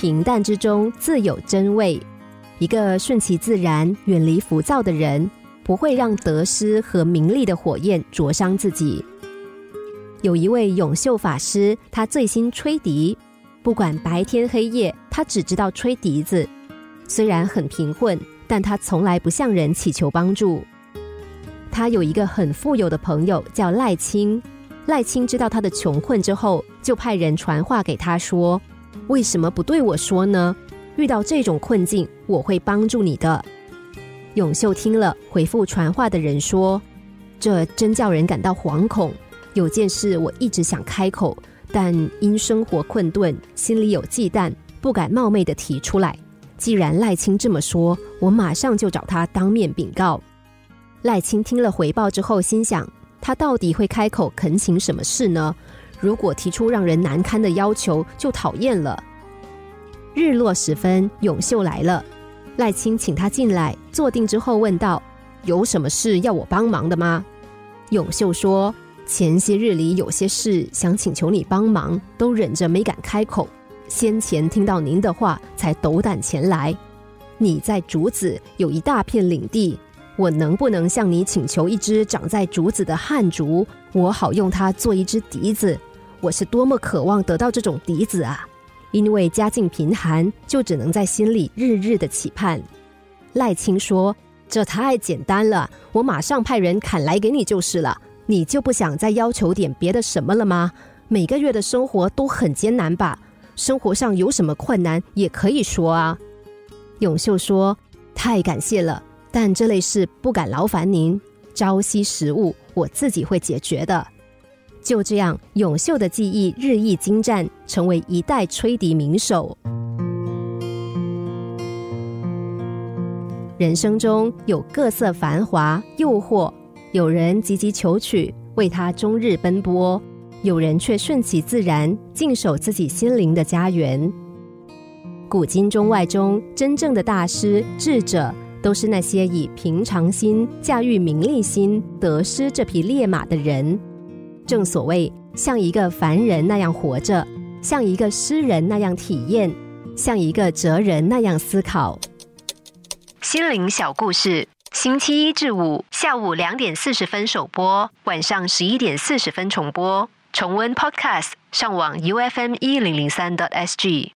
平淡之中自有真味。一个顺其自然、远离浮躁的人，不会让得失和名利的火焰灼伤自己。有一位永秀法师，他最新吹笛，不管白天黑夜，他只知道吹笛子。虽然很贫困，但他从来不向人祈求帮助。他有一个很富有的朋友叫赖清，赖清知道他的穷困之后，就派人传话给他说：“为什么不对我说呢？遇到这种困境，我会帮助你的。”永秀听了，回复传话的人说：“这真叫人感到惶恐。有件事我一直想开口，但因生活困顿，心里有忌惮，不敢冒昧的提出来。”既然赖清这么说，我马上就找他当面禀告。赖清听了回报之后，心想：他到底会开口恳请什么事呢？如果提出让人难堪的要求，就讨厌了。日落时分，永秀来了，赖清请他进来坐定之后，问道：“有什么事要我帮忙的吗？”永秀说：“前些日里有些事想请求你帮忙，都忍着没敢开口。”先前听到您的话，才斗胆前来。你在竹子有一大片领地，我能不能向你请求一支长在竹子的旱竹，我好用它做一支笛子？我是多么渴望得到这种笛子啊！因为家境贫寒，就只能在心里日日的期盼。赖清说：“这太简单了，我马上派人砍来给你就是了。你就不想再要求点别的什么了吗？每个月的生活都很艰难吧？”生活上有什么困难也可以说啊。永秀说：“太感谢了，但这类事不敢劳烦您。朝夕食物我自己会解决的。”就这样，永秀的技艺日益精湛，成为一代吹笛名手。人生中有各色繁华诱惑，有人急急求取，为他终日奔波。有人却顺其自然，静守自己心灵的家园。古今中外中，真正的大师智者，都是那些以平常心驾驭名利心、得失这匹烈马的人。正所谓，像一个凡人那样活着，像一个诗人那样体验，像一个哲人那样思考。心灵小故事，星期一至五下午两点四十分首播，晚上十一点四十分重播。重温 Podcast，上网 U F M 一零零三 t S G。